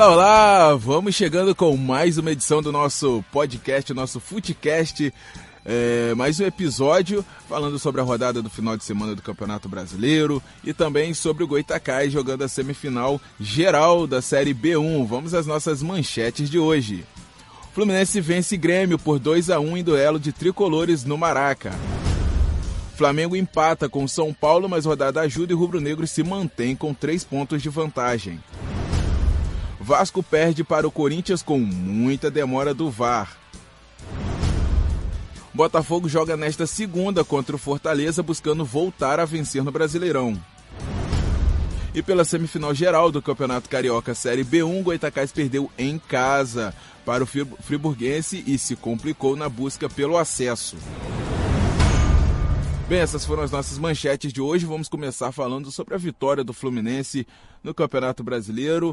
Olá, olá! Vamos chegando com mais uma edição do nosso podcast, nosso Footcast. É, mais um episódio falando sobre a rodada do final de semana do Campeonato Brasileiro e também sobre o Goitacai jogando a semifinal geral da Série B1. Vamos às nossas manchetes de hoje. Fluminense vence Grêmio por 2 a 1 em duelo de tricolores no Maraca. Flamengo empata com São Paulo, mas rodada ajuda e Rubro Negro se mantém com três pontos de vantagem. Vasco perde para o Corinthians com muita demora do VAR. Botafogo joga nesta segunda contra o Fortaleza, buscando voltar a vencer no Brasileirão. E pela semifinal geral do Campeonato Carioca Série B1, Goitacás perdeu em casa para o Friburguense e se complicou na busca pelo acesso. Bem, essas foram as nossas manchetes de hoje. Vamos começar falando sobre a vitória do Fluminense no Campeonato Brasileiro.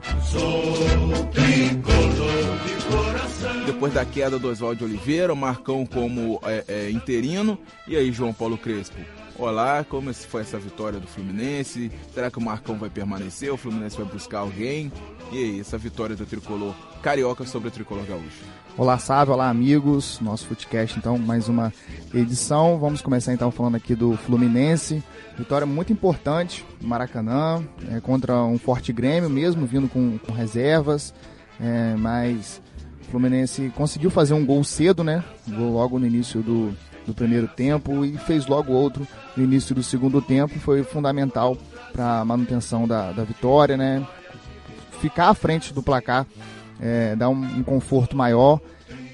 Depois da queda do Oswaldo Oliveira, o Marcão como é, é, interino. E aí, João Paulo Crespo? Olá, como foi essa vitória do Fluminense? Será que o Marcão vai permanecer? O Fluminense vai buscar alguém? E aí, essa vitória do tricolor carioca sobre o tricolor gaúcho? Olá, Sávio, olá, amigos. Nosso Footcast, então, mais uma edição. Vamos começar então falando aqui do Fluminense. Vitória muito importante no Maracanã, é, contra um forte Grêmio, mesmo vindo com, com reservas. É, mas o Fluminense conseguiu fazer um gol cedo, né? Gol logo no início do, do primeiro tempo e fez logo outro no início do segundo tempo. Foi fundamental para a manutenção da, da vitória, né? ficar à frente do placar, é, dar um, um, conforto maior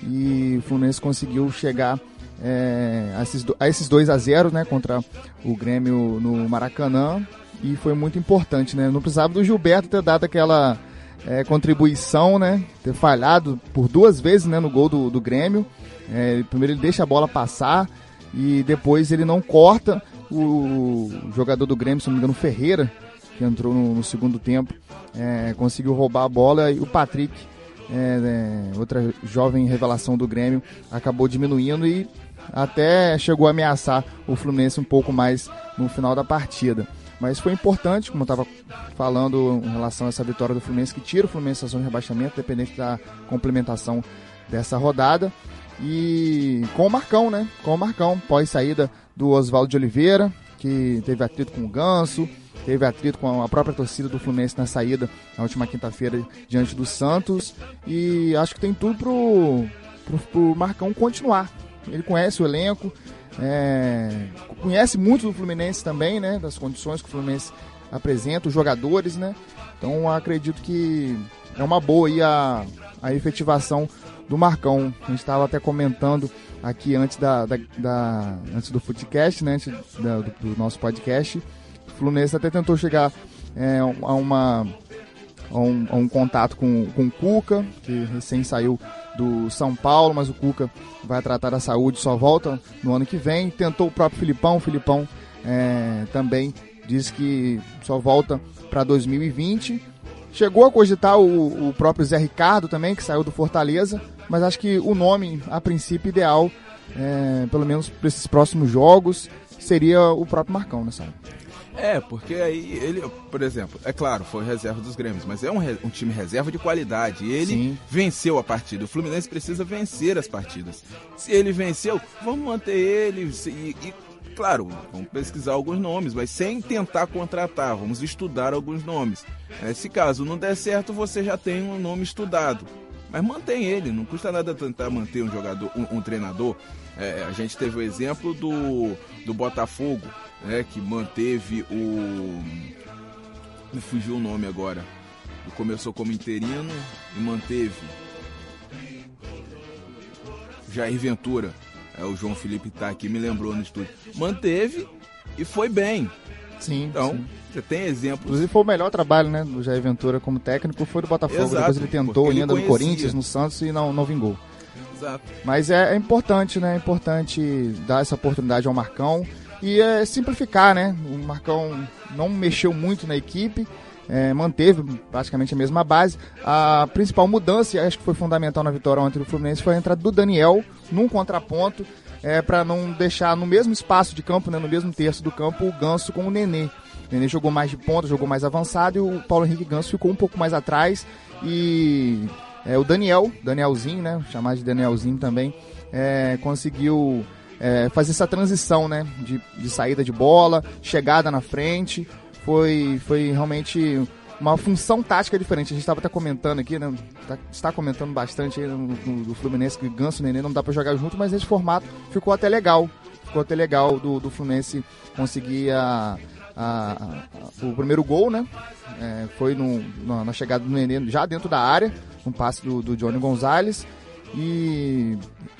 e o Fluminense conseguiu chegar é, a, esses, a esses 2 a 0 né, contra o Grêmio no Maracanã e foi muito importante, né? Não precisava do Gilberto ter dado aquela é, contribuição, né? Ter falhado por duas vezes né, no gol do, do Grêmio. É, primeiro ele deixa a bola passar e depois ele não corta. O jogador do Grêmio, se não me engano, Ferreira, que entrou no, no segundo tempo, é, conseguiu roubar a bola e o Patrick, é, é, outra jovem revelação do Grêmio, acabou diminuindo e até chegou a ameaçar o Fluminense um pouco mais no final da partida. Mas foi importante, como eu estava falando em relação a essa vitória do Fluminense, que tira o Fluminense da zona de rebaixamento, dependente da complementação dessa rodada. E com o Marcão, né? Com o Marcão, pós saída do Oswaldo de Oliveira, que teve atrito com o Ganso, teve atrito com a própria torcida do Fluminense na saída na última quinta-feira diante do Santos. E acho que tem tudo pro, pro, pro Marcão continuar. Ele conhece o elenco, é, conhece muito do Fluminense também, né? Das condições que o Fluminense apresenta, os jogadores, né? Então acredito que é uma boa aí a, a efetivação do Marcão. A gente estava até comentando aqui antes da, da, da, antes do Footcast, né? Antes da, do, do nosso podcast o Fluminense até tentou chegar é, a, uma, a, um, a um contato com, com o Cuca, que recém saiu do São Paulo, mas o Cuca vai tratar da saúde, só volta no ano que vem. Tentou o próprio Filipão, o Filipão é, também disse que só volta para 2020. Chegou a cogitar o, o, próprio Zé Ricardo também, que saiu do Fortaleza, mas acho que o nome, a princípio, ideal, é, pelo menos para esses próximos jogos, seria o próprio Marcão, né, sabe? É, porque aí ele, por exemplo, é claro, foi reserva dos Grêmios, mas é um, um time reserva de qualidade. Ele Sim. venceu a partida. O Fluminense precisa vencer as partidas. Se ele venceu, vamos manter ele. E, e claro, vamos pesquisar alguns nomes, mas sem tentar contratar, vamos estudar alguns nomes. É, se caso não der certo, você já tem um nome estudado. Mas mantém ele, não custa nada tentar manter um jogador, um, um treinador. É, a gente teve o exemplo do, do Botafogo, né, que manteve o. Me fugiu o nome agora. Começou como interino e manteve. Jair Ventura. É, o João Felipe tá aqui, me lembrou no estúdio. Manteve e foi bem. Sim. Então, sim. você tem exemplos. Inclusive foi o melhor trabalho, né, do Jair Ventura como técnico, foi do Botafogo. Exato, Depois ele tentou ainda no Corinthians, no Santos e não, não vingou. Exato. Mas é, é, importante, né? É importante dar essa oportunidade ao Marcão e é, simplificar, né? O Marcão não mexeu muito na equipe. É, manteve praticamente a mesma base. A principal mudança, e acho que foi fundamental na vitória ontem do Fluminense, foi a entrada do Daniel num contraponto, é, para não deixar no mesmo espaço de campo, né, no mesmo terço do campo, o Ganso com o Nenê. Nenê jogou mais de ponta, jogou mais avançado e o Paulo Henrique Ganso ficou um pouco mais atrás. E é, o Daniel, Danielzinho, né? Chamar de Danielzinho também, é, conseguiu é, fazer essa transição, né? De, de saída de bola, chegada na frente. Foi, foi realmente uma função tática diferente. A gente estava até comentando aqui, né? Tá, está comentando bastante aí no, no, do Fluminense que Ganso e Nenê não dá para jogar junto, mas esse formato ficou até legal. Ficou até legal do, do Fluminense conseguir a, a, a, o primeiro gol, né? É, foi no, na, na, chegada do Nenê já dentro da área, um passe do, do Johnny Gonzalez. E,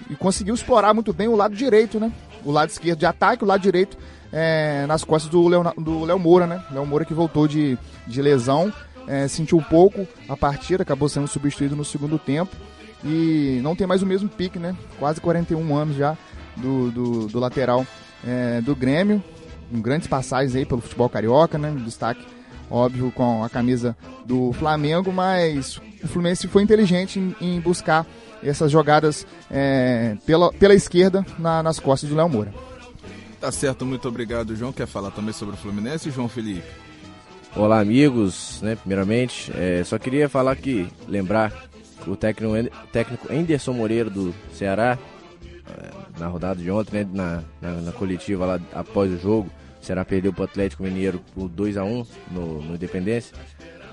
e conseguiu explorar muito bem o lado direito, né? O lado esquerdo de ataque, o lado direito é, nas costas do Léo, do Moura, né? Léo Moura que voltou de, de lesão, é, sentiu um pouco a partida, acabou sendo substituído no segundo tempo e não tem mais o mesmo pique, né? Quase 41 anos já do, do, do lateral é, do Grêmio, com grandes passagens aí pelo futebol carioca, né? Destaque, óbvio, com a camisa do Flamengo, mas o Fluminense foi inteligente em, em buscar essas jogadas é, pela, pela esquerda na, nas costas do Léo Moura. Tá certo, muito obrigado, João. Quer falar também sobre o Fluminense, João Felipe? Olá, amigos. Né, primeiramente, é, só queria falar que, lembrar o técnico, técnico Anderson Moreira do Ceará, é, na rodada de ontem, né, na, na, na, coletiva lá após o jogo, o Ceará perdeu para o Atlético Mineiro por 2 a 1 no, no Independência.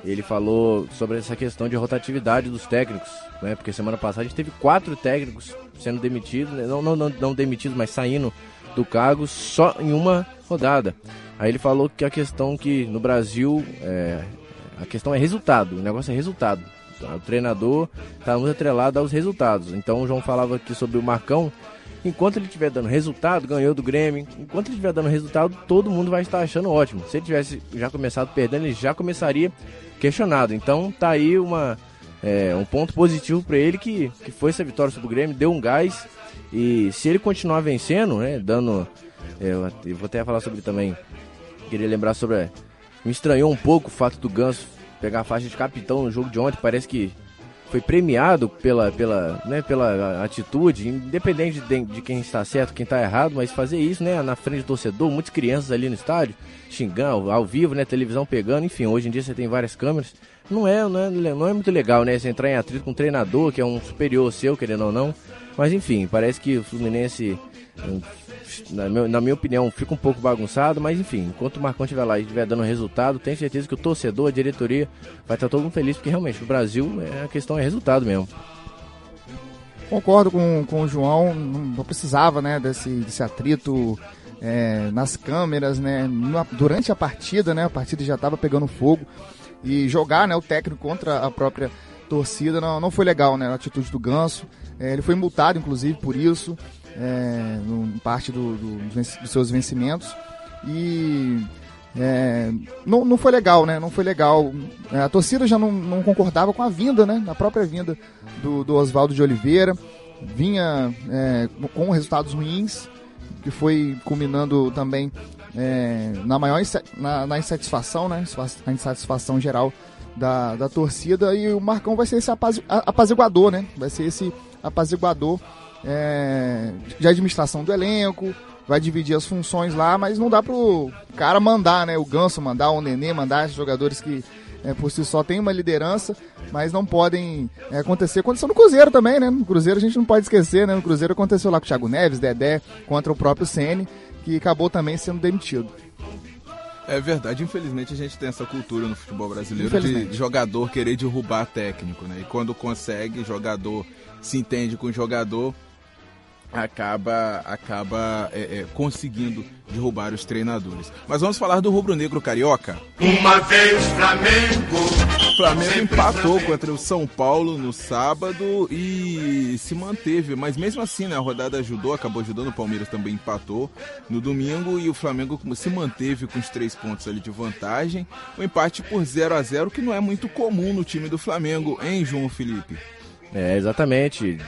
Ele falou sobre essa questão de rotatividade dos técnicos, né? Porque semana passada a gente teve quatro técnicos sendo demitidos, né, não, não, não, não demitidos, mas saindo do cargo só em uma rodada. Aí ele falou que a questão que no Brasil é, a questão é resultado, o negócio é resultado. O treinador está muito atrelado aos resultados. Então o João falava aqui sobre o Marcão. Enquanto ele estiver dando resultado, ganhou do Grêmio. Enquanto ele estiver dando resultado, todo mundo vai estar achando ótimo. Se ele tivesse já começado perdendo, ele já começaria questionado. Então tá aí uma, é, um ponto positivo para ele que, que foi essa vitória sobre o Grêmio, deu um gás e se ele continuar vencendo, né, dando. É, eu vou até falar sobre também. Queria lembrar sobre. É, me estranhou um pouco o fato do Ganso pegar a faixa de capitão no jogo de ontem. Parece que foi premiado pela, pela, né, pela atitude, independente de, de, quem está certo, quem está errado, mas fazer isso, né, na frente do torcedor, muitas crianças ali no estádio, xingando, ao vivo, né, televisão pegando, enfim, hoje em dia você tem várias câmeras, não é, não é, não é muito legal, né, você entrar em atrito com um treinador, que é um superior seu, querendo ou não, mas enfim, parece que o Fluminense, na, na minha opinião, fica um pouco bagunçado. Mas enfim, enquanto o Marcão estiver lá e estiver dando resultado, tenho certeza que o torcedor, a diretoria, vai estar todo mundo feliz, porque realmente o Brasil, é, a questão é resultado mesmo. Concordo com, com o João, não precisava né, desse, desse atrito é, nas câmeras, né, durante a partida, né, a partida já estava pegando fogo e jogar né, o técnico contra a própria torcida não, não foi legal, né, a atitude do Ganso. É, ele foi multado, inclusive, por isso, é, no, parte do, do, dos seus vencimentos. E é, não, não foi legal, né? Não foi legal. É, a torcida já não, não concordava com a vinda, né? A própria vinda do, do Oswaldo de Oliveira. Vinha é, com resultados ruins, que foi culminando também é, na maior na, na, insatisfação, né? A insatisfação geral da, da torcida. E o Marcão vai ser esse apaziguador, né? Vai ser esse apaziguador é, de administração do elenco, vai dividir as funções lá, mas não dá pro cara mandar, né? O Ganso mandar, o Nenê mandar, jogadores que é, por si só têm uma liderança, mas não podem é, acontecer. Aconteceu no Cruzeiro também, né? No Cruzeiro a gente não pode esquecer, né? No Cruzeiro aconteceu lá com o Thiago Neves, Dedé, contra o próprio Ceni, que acabou também sendo demitido. É verdade, infelizmente a gente tem essa cultura no futebol brasileiro de jogador querer derrubar técnico, né? E quando consegue, jogador se entende com o jogador, acaba acaba é, é, conseguindo derrubar os treinadores. Mas vamos falar do rubro-negro carioca. Uma vez Flamengo. Flamengo empatou contra o São Paulo no sábado e se manteve, mas mesmo assim, né, a rodada ajudou, acabou ajudando, o Palmeiras também empatou no domingo e o Flamengo se manteve com os três pontos ali de vantagem. O um empate por 0 a 0 que não é muito comum no time do Flamengo, hein, João Felipe? É, exatamente.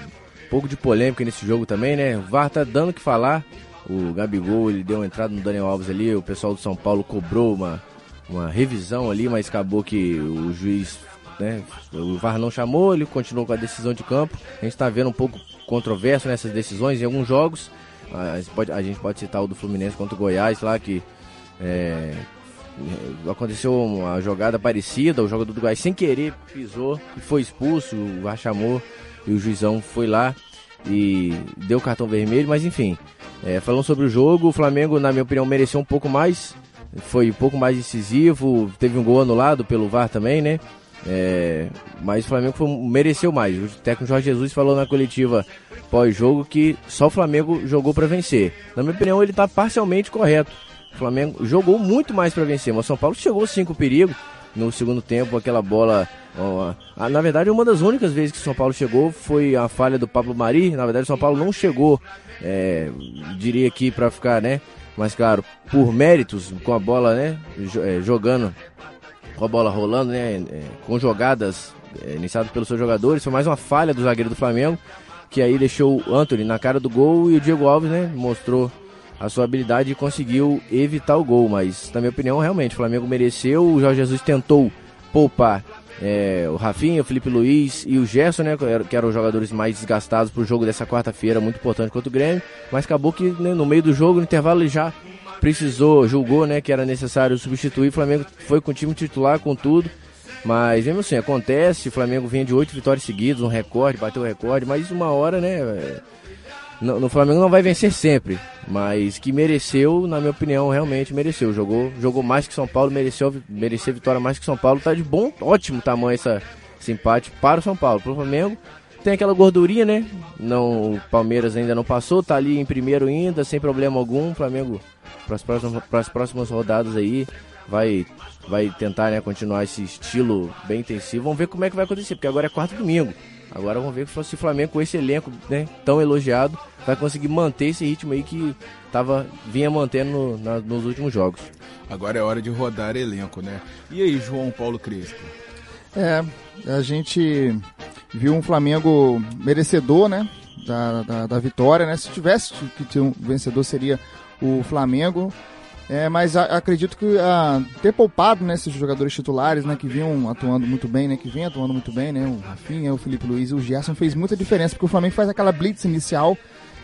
Pouco de polêmica nesse jogo também, né? O VAR tá dando o que falar. O Gabigol, ele deu uma entrada no Daniel Alves ali, o pessoal do São Paulo cobrou uma, uma revisão ali, mas acabou que o juiz, né, o VAR não chamou, ele continuou com a decisão de campo. A gente tá vendo um pouco controverso nessas decisões em alguns jogos. A gente pode, a gente pode citar o do Fluminense contra o Goiás lá, que é, aconteceu uma jogada parecida, o jogador do Uruguai sem querer pisou e foi expulso, o VAR chamou e o juizão foi lá e deu cartão vermelho, mas enfim. É, falando sobre o jogo, o Flamengo, na minha opinião, mereceu um pouco mais. Foi um pouco mais decisivo. Teve um gol anulado pelo VAR também, né? É, mas o Flamengo foi, mereceu mais. O técnico Jorge Jesus falou na coletiva pós-jogo que só o Flamengo jogou para vencer. Na minha opinião, ele está parcialmente correto. O Flamengo jogou muito mais para vencer, mas o São Paulo chegou cinco perigos no segundo tempo, aquela bola. Na verdade, uma das únicas vezes que São Paulo chegou foi a falha do Pablo Mari. Na verdade, São Paulo não chegou, é, diria aqui para ficar, né? Mas claro, por méritos, com a bola, né? É, jogando, com a bola rolando, né? É, com jogadas é, iniciadas pelos seus jogadores. Foi mais uma falha do zagueiro do Flamengo, que aí deixou o Anthony na cara do gol e o Diego Alves, né? Mostrou a sua habilidade conseguiu evitar o gol. Mas, na minha opinião, realmente, o Flamengo mereceu. O Jorge Jesus tentou poupar é, o Rafinha, o Felipe Luiz e o Gerson, né, que eram os jogadores mais desgastados para o jogo dessa quarta-feira, muito importante contra o Grêmio. Mas acabou que né, no meio do jogo, no intervalo, ele já precisou, julgou né, que era necessário substituir. O Flamengo foi com o time titular, com tudo. Mas mesmo assim, acontece, o Flamengo vinha de oito vitórias seguidas, um recorde, bateu o recorde, mas uma hora, né? No, no, Flamengo não vai vencer sempre, mas que mereceu, na minha opinião, realmente mereceu. Jogou, jogou mais que São Paulo, mereceu, mereceu vitória mais que São Paulo. Tá de bom, ótimo tamanho essa, esse empate para o São Paulo. Para o Flamengo tem aquela gordurinha, né? Não, o Palmeiras ainda não passou, tá ali em primeiro ainda, sem problema algum. Flamengo para as próximas, próximas rodadas aí vai vai tentar né, continuar esse estilo bem intensivo. Vamos ver como é que vai acontecer, porque agora é quarto domingo. Agora vamos ver se o Flamengo com esse elenco né, tão elogiado vai conseguir manter esse ritmo aí que tava, vinha mantendo no, na, nos últimos jogos. Agora é hora de rodar elenco, né? E aí, João Paulo Crespo? É, a gente viu um Flamengo merecedor, né? Da, da, da vitória, né? Se tivesse que ter um vencedor seria o Flamengo. É, mas a, acredito que a, ter poupado né, esses jogadores titulares, né, que vinham atuando muito bem, né, que vem atuando muito bem, né, o Rafinha, o Felipe Luiz e o Gerson fez muita diferença, porque o Flamengo faz aquela blitz inicial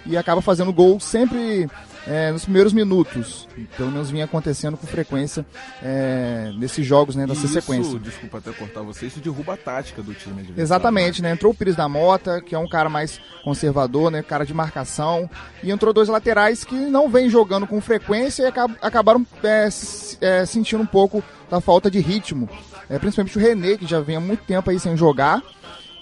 e acaba fazendo gol sempre é, nos primeiros minutos. Pelo menos vinha acontecendo com frequência é, nesses jogos né, dessa isso, sequência. Desculpa até cortar você, isso derruba a tática do time. Exatamente, né? Entrou o Pires da Mota, que é um cara mais conservador, né? Cara de marcação. E entrou dois laterais que não vêm jogando com frequência e acabaram é, é, sentindo um pouco da falta de ritmo. É, principalmente o René, que já vem há muito tempo aí sem jogar.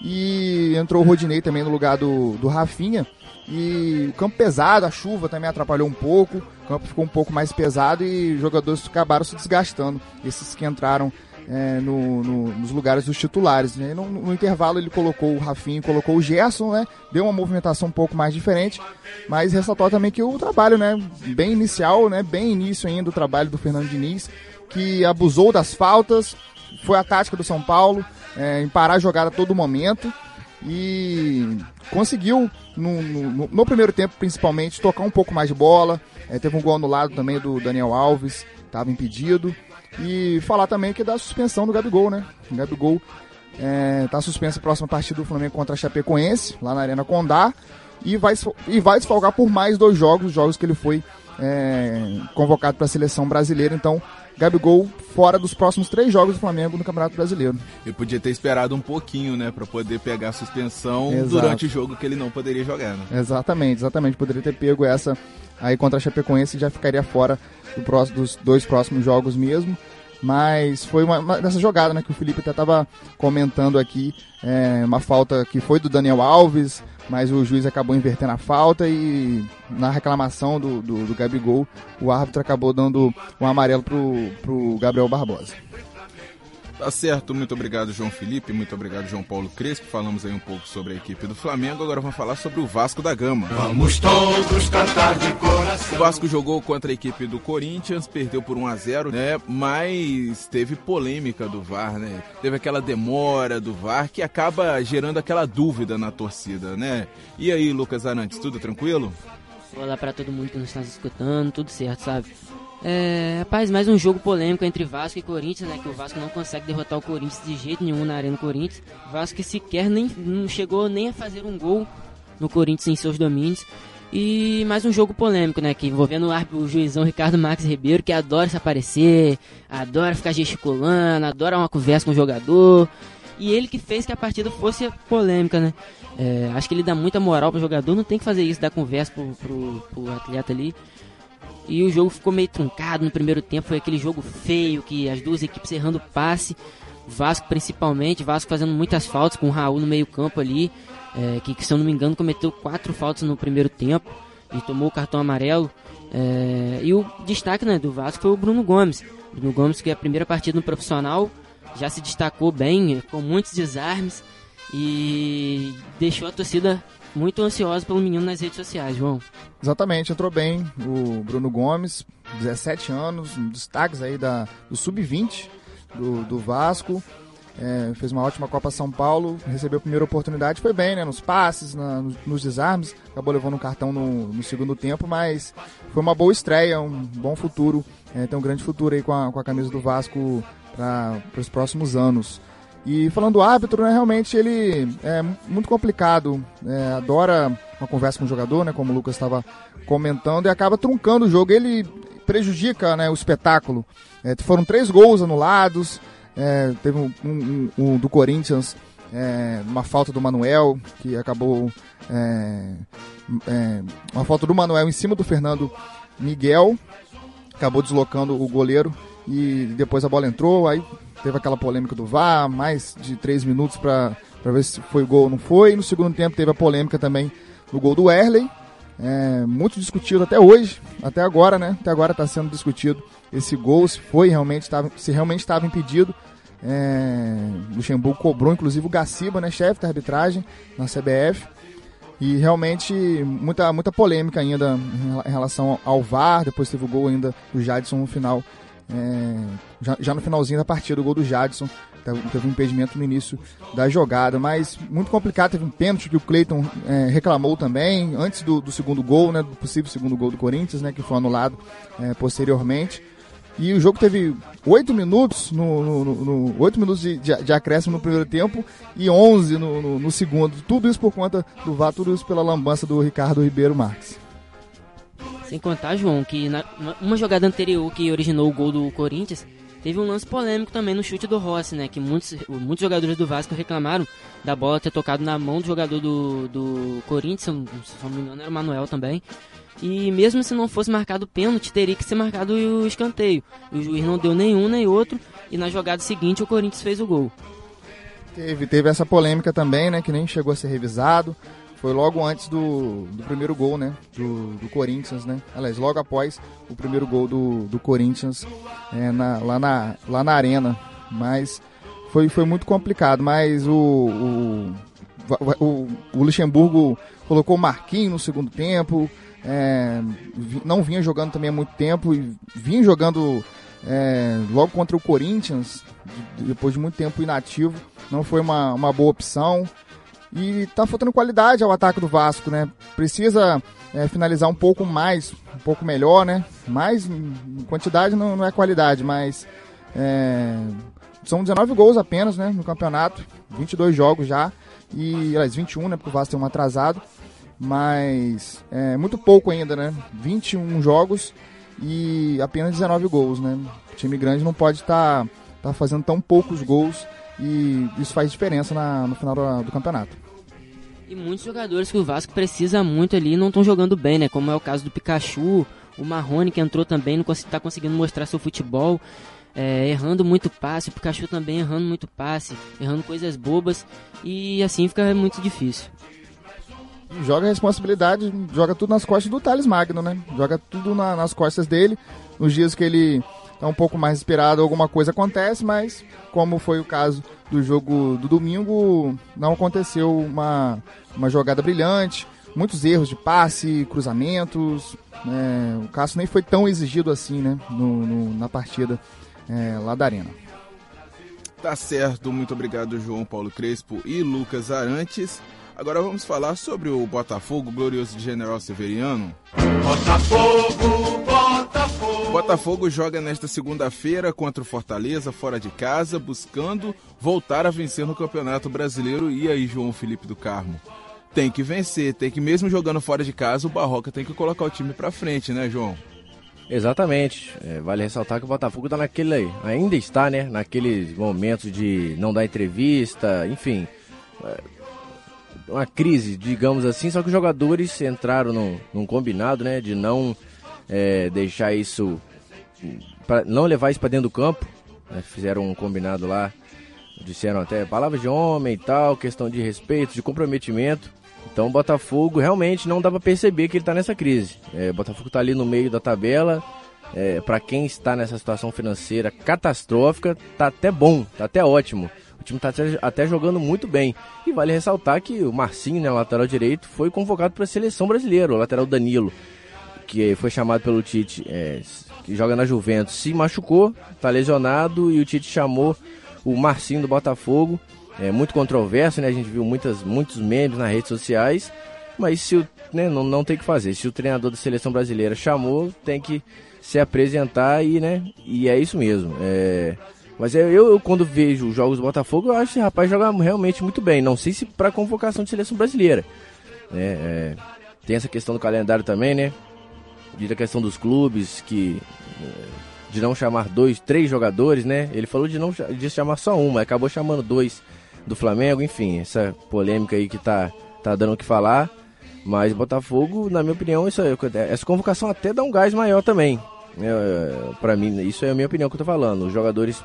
E entrou o Rodinei também no lugar do, do Rafinha. E o campo pesado, a chuva também atrapalhou um pouco, o campo ficou um pouco mais pesado e os jogadores acabaram se desgastando. Esses que entraram é, no, no, nos lugares dos titulares. Né? No, no, intervalo ele colocou o Rafinho, colocou o Gerson, né? deu uma movimentação um pouco mais diferente, mas ressaltou também que o trabalho, né, bem inicial, né, bem início ainda o trabalho do Fernando Diniz, que abusou das faltas, foi a tática do São Paulo, é, em parar a jogada a todo momento e conseguiu, no, no, no, primeiro tempo principalmente, tocar um pouco mais de bola. É, teve um gol anulado também do Daniel Alves, estava impedido. E falar também que é da suspensão do Gabigol, né? O Gabigol está é, suspenso a próxima partida do Flamengo contra a Chapecoense, lá na Arena Condá. E vai, e vai desfalgar por mais dois jogos, jogos que ele foi é, convocado para a seleção brasileira. Então, Gabigol fora dos próximos três jogos do Flamengo no Campeonato Brasileiro. Ele podia ter esperado um pouquinho, né, para poder pegar a suspensão Exato. durante o jogo que ele não poderia jogar. Né? Exatamente, exatamente. Poderia ter pego essa aí contra a Chapecoense e já ficaria fora do próximo, dos dois próximos jogos mesmo. Mas foi uma, uma dessa jogada, né, que o Felipe até estava comentando aqui, é, uma falta que foi do Daniel Alves, mas o juiz acabou invertendo a falta e na reclamação do, do, do Gabigol, o árbitro acabou dando um amarelo pro, pro Gabriel Barbosa. Tá certo, muito obrigado João Felipe, muito obrigado João Paulo Crespo. Falamos aí um pouco sobre a equipe do Flamengo, agora vamos falar sobre o Vasco da Gama. Vamos todos cantar de coração. O Vasco jogou contra a equipe do Corinthians, perdeu por 1 a 0, né? Mas teve polêmica do VAR, né? Teve aquela demora do VAR que acaba gerando aquela dúvida na torcida, né? E aí, Lucas Arantes, tudo tranquilo? Olá para todo mundo que nos está escutando, tudo certo, sabe? É, rapaz, mais um jogo polêmico entre Vasco e Corinthians, né? Que o Vasco não consegue derrotar o Corinthians de jeito nenhum na Arena Corinthians. Vasco que sequer nem não chegou nem a fazer um gol no Corinthians em seus domínios. E mais um jogo polêmico, né? Que envolvendo o, o juizão Ricardo Max Ribeiro, que adora se aparecer, adora ficar gesticulando, adora uma conversa com o jogador. E ele que fez que a partida fosse polêmica, né? É, acho que ele dá muita moral pro jogador, não tem que fazer isso, dar conversa pro, pro, pro atleta ali. E o jogo ficou meio truncado no primeiro tempo, foi aquele jogo feio, que as duas equipes errando passe. Vasco principalmente, Vasco fazendo muitas faltas com o Raul no meio campo ali, é, que, que, se eu não me engano cometeu quatro faltas no primeiro tempo e tomou o cartão amarelo. É, e o destaque né, do Vasco foi o Bruno Gomes. Bruno Gomes que é a primeira partida no profissional, já se destacou bem, com muitos desarmes e deixou a torcida muito ansiosa pelo menino nas redes sociais, João. Exatamente, entrou bem o Bruno Gomes, 17 anos, destaques aí da, do Sub-20 do, do Vasco. É, fez uma ótima Copa São Paulo, recebeu a primeira oportunidade, foi bem, né? Nos passes, na, nos, nos, desarmes, acabou levando um cartão no, no, segundo tempo, mas foi uma boa estreia, um bom futuro, é, tem um grande futuro aí com a, com a camisa do Vasco para os próximos anos. E falando do árbitro, né, realmente ele é muito complicado, é, adora uma conversa com o jogador, né, como o Lucas estava comentando, e acaba truncando o jogo. Ele prejudica né, o espetáculo. É, foram três gols anulados, é, teve um, um, um, do Corinthians, é, uma falta do Manuel, que acabou. É, é, uma falta do Manuel em cima do Fernando Miguel, acabou deslocando o goleiro e depois a bola entrou, aí teve aquela polêmica do VAR, mais de três minutos para ver se foi gol ou não foi. No segundo tempo teve a polêmica também do gol do Erley, é, muito discutido até hoje, até agora, né? Até agora está sendo discutido esse gol, se foi realmente, tava, se realmente estava impedido. É, Luxemburgo cobrou, inclusive, o Gaciba, né, chefe da arbitragem na CBF. E realmente muita, muita polêmica ainda em relação ao VAR. Depois teve o gol ainda do Jadson no final. É, já, já no finalzinho da partida, o gol do Jadson teve um impedimento no início da jogada, mas muito complicado, teve um pênalti que o Cleiton é, reclamou também, antes do, do, segundo gol, né, do possível segundo gol do Corinthians, né, que foi anulado é, posteriormente. E o jogo teve oito minutos, no, no, no, 8 minutos de, de, de, acréscimo no primeiro tempo e 11 no, no, no, segundo. Tudo isso por conta do VAR, tudo isso pela lambança do Ricardo Ribeiro Marques. Sem contar, João, que na, uma jogada anterior que originou o gol do Corinthians, Teve um lance polêmico também no chute do Rossi, né? Que muitos, muitos jogadores do Vasco reclamaram da bola ter tocado na mão do jogador do, do Corinthians, se não me engano era o Manuel também. E mesmo se não fosse marcado o pênalti, teria que ser marcado o escanteio. o juiz não deu nenhum nem outro. E na jogada seguinte o Corinthians fez o gol. Teve, teve essa polêmica também, né? Que nem chegou a ser revisado. Foi logo antes do, do primeiro gol, né? Do, do Corinthians, né? Aliás, logo após o primeiro gol do, do Corinthians é, na, lá, na, lá na arena. Mas foi, foi muito complicado. Mas o, o, o, o Luxemburgo colocou o Marquinhos no segundo tempo. É, não vinha jogando também há muito tempo. E vinha jogando é, logo contra o Corinthians, depois de muito tempo inativo. Não foi uma, uma boa opção. E tá faltando qualidade ao ataque do Vasco, né? Precisa é, finalizar um pouco mais, um pouco melhor, né? Mais quantidade não, não é qualidade, mas é, são 19 gols apenas, né? No campeonato, 22 jogos já. E, aliás, 21, né? Porque o Vasco tem um atrasado. Mas é muito pouco ainda, né? 21 jogos e apenas 19 gols, né? O time grande não pode estar tá, tá fazendo tão poucos gols e isso faz diferença na, no final do, do, campeonato. E muitos jogadores que o Vasco precisa muito ali não estão jogando bem, né? Como é o caso do Pikachu, o Marrone que entrou também, não está conseguindo mostrar seu futebol, é, errando muito passe, o Pikachu também errando muito passe, errando coisas bobas e assim fica muito difícil. Joga a responsabilidade, joga tudo nas costas do Thales Magno, né? Joga tudo na, nas costas dele. Nos dias que ele tá um pouco mais inspirado, alguma coisa acontece, mas como foi o caso do jogo do domingo, não aconteceu uma, uma jogada brilhante, muitos erros de passe, cruzamentos. É, o Cássio nem foi tão exigido assim né, no, no na partida é, lá da Arena. Tá certo, muito obrigado João Paulo Crespo e Lucas Arantes. Agora vamos falar sobre o Botafogo, glorioso de General Severiano. Botafogo, Botafogo. Botafogo joga nesta segunda-feira contra o Fortaleza, fora de casa, buscando voltar a vencer no Campeonato Brasileiro. E aí, João Felipe do Carmo? tem que vencer, tem que mesmo jogando fora de casa, o Barroca tem que colocar o time para frente, né, João? Exatamente. É, vale ressaltar que o Botafogo está naquele, ainda está, né, naqueles momentos de não dar entrevista, enfim, é, uma crise, digamos assim. Só que os jogadores entraram num, num combinado, né, de não é, deixar isso, pra, não levar isso para dentro do campo. Né, fizeram um combinado lá, disseram até palavras de homem e tal, questão de respeito, de comprometimento. Então o Botafogo realmente não dá para perceber que ele está nessa crise. É, o Botafogo está ali no meio da tabela. É, para quem está nessa situação financeira catastrófica, tá até bom, tá até ótimo. O time está até, até, jogando muito bem. E vale ressaltar que o Marcinho, né, lateral direito, foi convocado para a seleção brasileira, o lateral Danilo, que foi chamado pelo Tite, é, que joga na Juventus, se machucou, está lesionado e o Tite chamou o Marcinho do Botafogo é, muito controverso, né? A gente viu muitas, muitos memes nas redes sociais, mas se o, né, não, não tem que fazer. Se o treinador da seleção brasileira chamou, tem que se apresentar e, né? E é isso mesmo. É, mas eu, eu, quando vejo os jogos do Botafogo, eu acho que esse rapaz joga realmente muito bem. Não sei se para convocação de seleção brasileira. É, é, tem essa questão do calendário também, né? De a questão dos clubes que é, de não chamar dois, três jogadores, né? Ele falou de não de chamar só um, mas acabou chamando dois do Flamengo, enfim, essa polêmica aí que tá, tá dando o que falar. Mas Botafogo, na minha opinião, isso, essa convocação até dá um gás maior também. É, para mim, isso é a minha opinião que eu tô falando. Os jogadores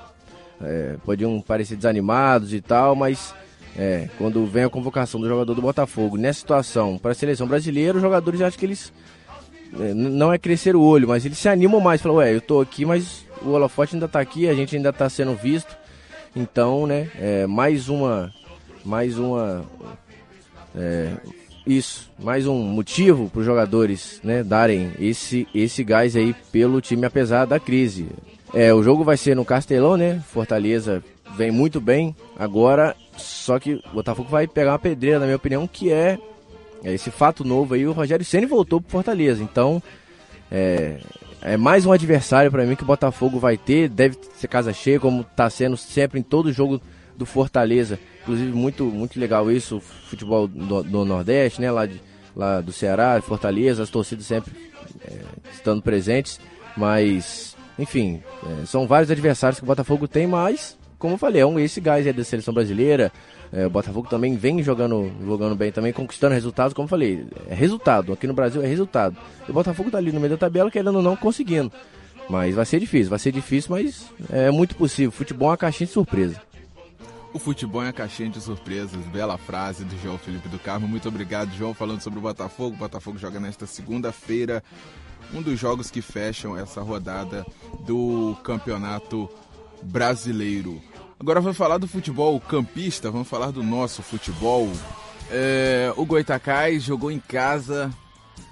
é, podiam parecer desanimados e tal, mas é, quando vem a convocação do jogador do Botafogo nessa situação para a seleção brasileira, os jogadores acham que eles é, não é crescer o olho, mas eles se animam mais. Falam, ué, eu tô aqui, mas o holofote ainda tá aqui, a gente ainda tá sendo visto. Então, né, é, mais uma, mais uma, é, isso, mais um motivo para os jogadores, né, darem esse, esse gás aí pelo time apesar da crise. É, o jogo vai ser no Castelão, né? Fortaleza vem muito bem agora, só que o Botafogo vai pegar uma pedreira, na minha opinião, que é, é esse fato novo aí. O Rogério Ceni voltou para Fortaleza, então é, é mais um adversário para mim que o Botafogo vai ter. Deve ser casa cheia, como está sendo sempre em todo jogo do Fortaleza. Inclusive, muito, muito legal isso, futebol do, do, Nordeste, né? Lá, de, lá do Ceará, Fortaleza, as torcidas sempre é, estando presentes. Mas, enfim, é, são vários adversários que o Botafogo tem, mas, como eu falei, é um, esse gás é da seleção brasileira. É, o Botafogo também vem jogando, jogando bem, também conquistando resultados, como eu falei, é resultado. Aqui no Brasil é resultado. O Botafogo tá ali no meio da tabela, querendo ou não, conseguindo. Mas vai ser difícil, vai ser difícil, mas é muito possível. Futebol é uma caixinha de surpresa. O futebol é uma caixinha de surpresas. Bela frase do João Felipe do Carmo. Muito obrigado, João, falando sobre o Botafogo. O Botafogo joga nesta segunda-feira. Um dos jogos que fecham essa rodada do Campeonato Brasileiro. Agora vamos falar do futebol campista, vamos falar do nosso futebol. É, o Goitacás jogou em casa,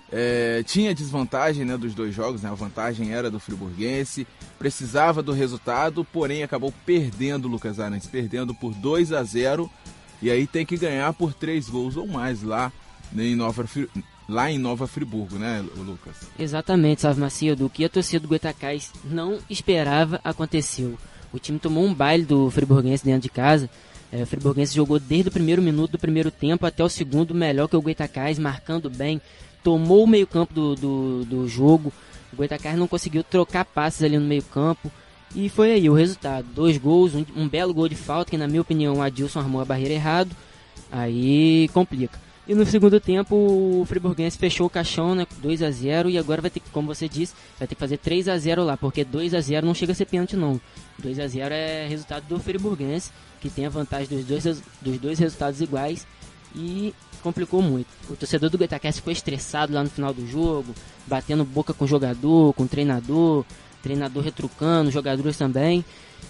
é, tinha desvantagem né, dos dois jogos, né, a vantagem era do Friburguense, precisava do resultado, porém acabou perdendo o Lucas Arantes, perdendo por 2 a 0 e aí tem que ganhar por 3 gols ou mais lá em Nova, lá em Nova Friburgo, né, Lucas? Exatamente, Salve Macio, do que a torcida do Goitacás não esperava aconteceu. O time tomou um baile do Friburguense dentro de casa. É, o Friburguense jogou desde o primeiro minuto do primeiro tempo até o segundo, melhor que o Goitacás, marcando bem. Tomou o meio campo do, do, do jogo. O Goitacás não conseguiu trocar passes ali no meio campo. E foi aí o resultado. Dois gols, um, um belo gol de falta, que na minha opinião o Adilson armou a barreira errado. Aí complica. E no segundo tempo o Friburguense fechou o caixão, né, 2 a 0 e agora vai ter que, como você disse, vai ter que fazer 3 a 0 lá, porque 2 a 0 não chega a ser pênalti não. 2 a 0 é resultado do Friburguense, que tem a vantagem dos dois, dos dois resultados iguais e complicou muito. O torcedor do Goitacás ficou estressado lá no final do jogo, batendo boca com o jogador, com o treinador, treinador retrucando, jogadores também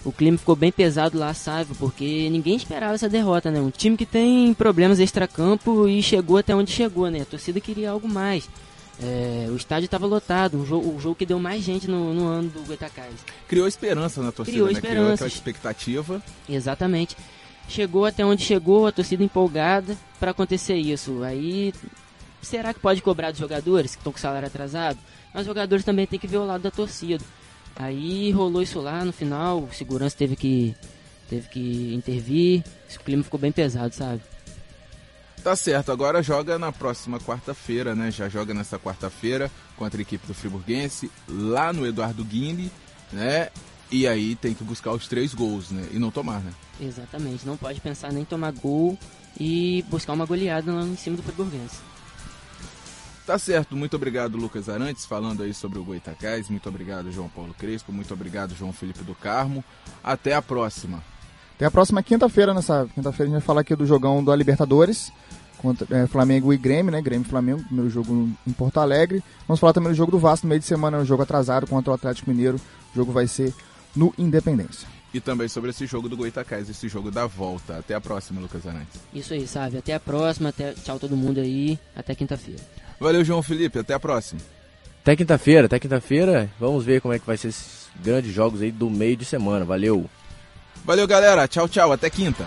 o clima ficou bem pesado lá, sabe? Porque ninguém esperava essa derrota, né? Um time que tem problemas extracampo e chegou até onde chegou, né? A torcida queria algo mais. É, o estádio estava lotado, um jogo, um jogo que deu mais gente no, no ano do Goitacás. Criou esperança na torcida, Criou né? esperança. Criou aquela expectativa. Exatamente. Chegou até onde chegou, a torcida empolgada para acontecer isso. Aí, será que pode cobrar dos jogadores que estão com salário atrasado? Mas os jogadores também têm que ver o lado da torcida. Aí rolou isso lá no final, o segurança teve que teve que intervir, o clima ficou bem pesado, sabe? Tá certo, agora joga na próxima quarta-feira, né? Já joga nessa quarta-feira contra a equipe do Friburguense, lá no Eduardo Guinle, né? E aí tem que buscar os três gols, né? E não tomar, né? Exatamente, não pode pensar nem tomar gol e buscar uma goleada lá em cima do Friburguense. Tá certo, muito obrigado Lucas Arantes falando aí sobre o Goitacás, muito obrigado João Paulo Crespo, muito obrigado João Felipe do Carmo. Até a próxima. Até a próxima quinta-feira, nessa quinta-feira a gente vai falar aqui do jogão da Libertadores contra é, Flamengo e Grêmio, né? Grêmio e Flamengo, primeiro jogo em Porto Alegre. Vamos falar também do jogo do Vasco no meio de semana, um jogo atrasado contra o Atlético Mineiro. O jogo vai ser no Independência. E também sobre esse jogo do Goitacás, esse jogo da volta. Até a próxima, Lucas Arantes. Isso aí, sabe? Até a próxima, até tchau todo mundo aí, até quinta-feira. Valeu, João Felipe, até a próxima. Até quinta-feira, até quinta-feira. Vamos ver como é que vai ser esses grandes jogos aí do meio de semana. Valeu! Valeu, galera. Tchau, tchau. Até quinta.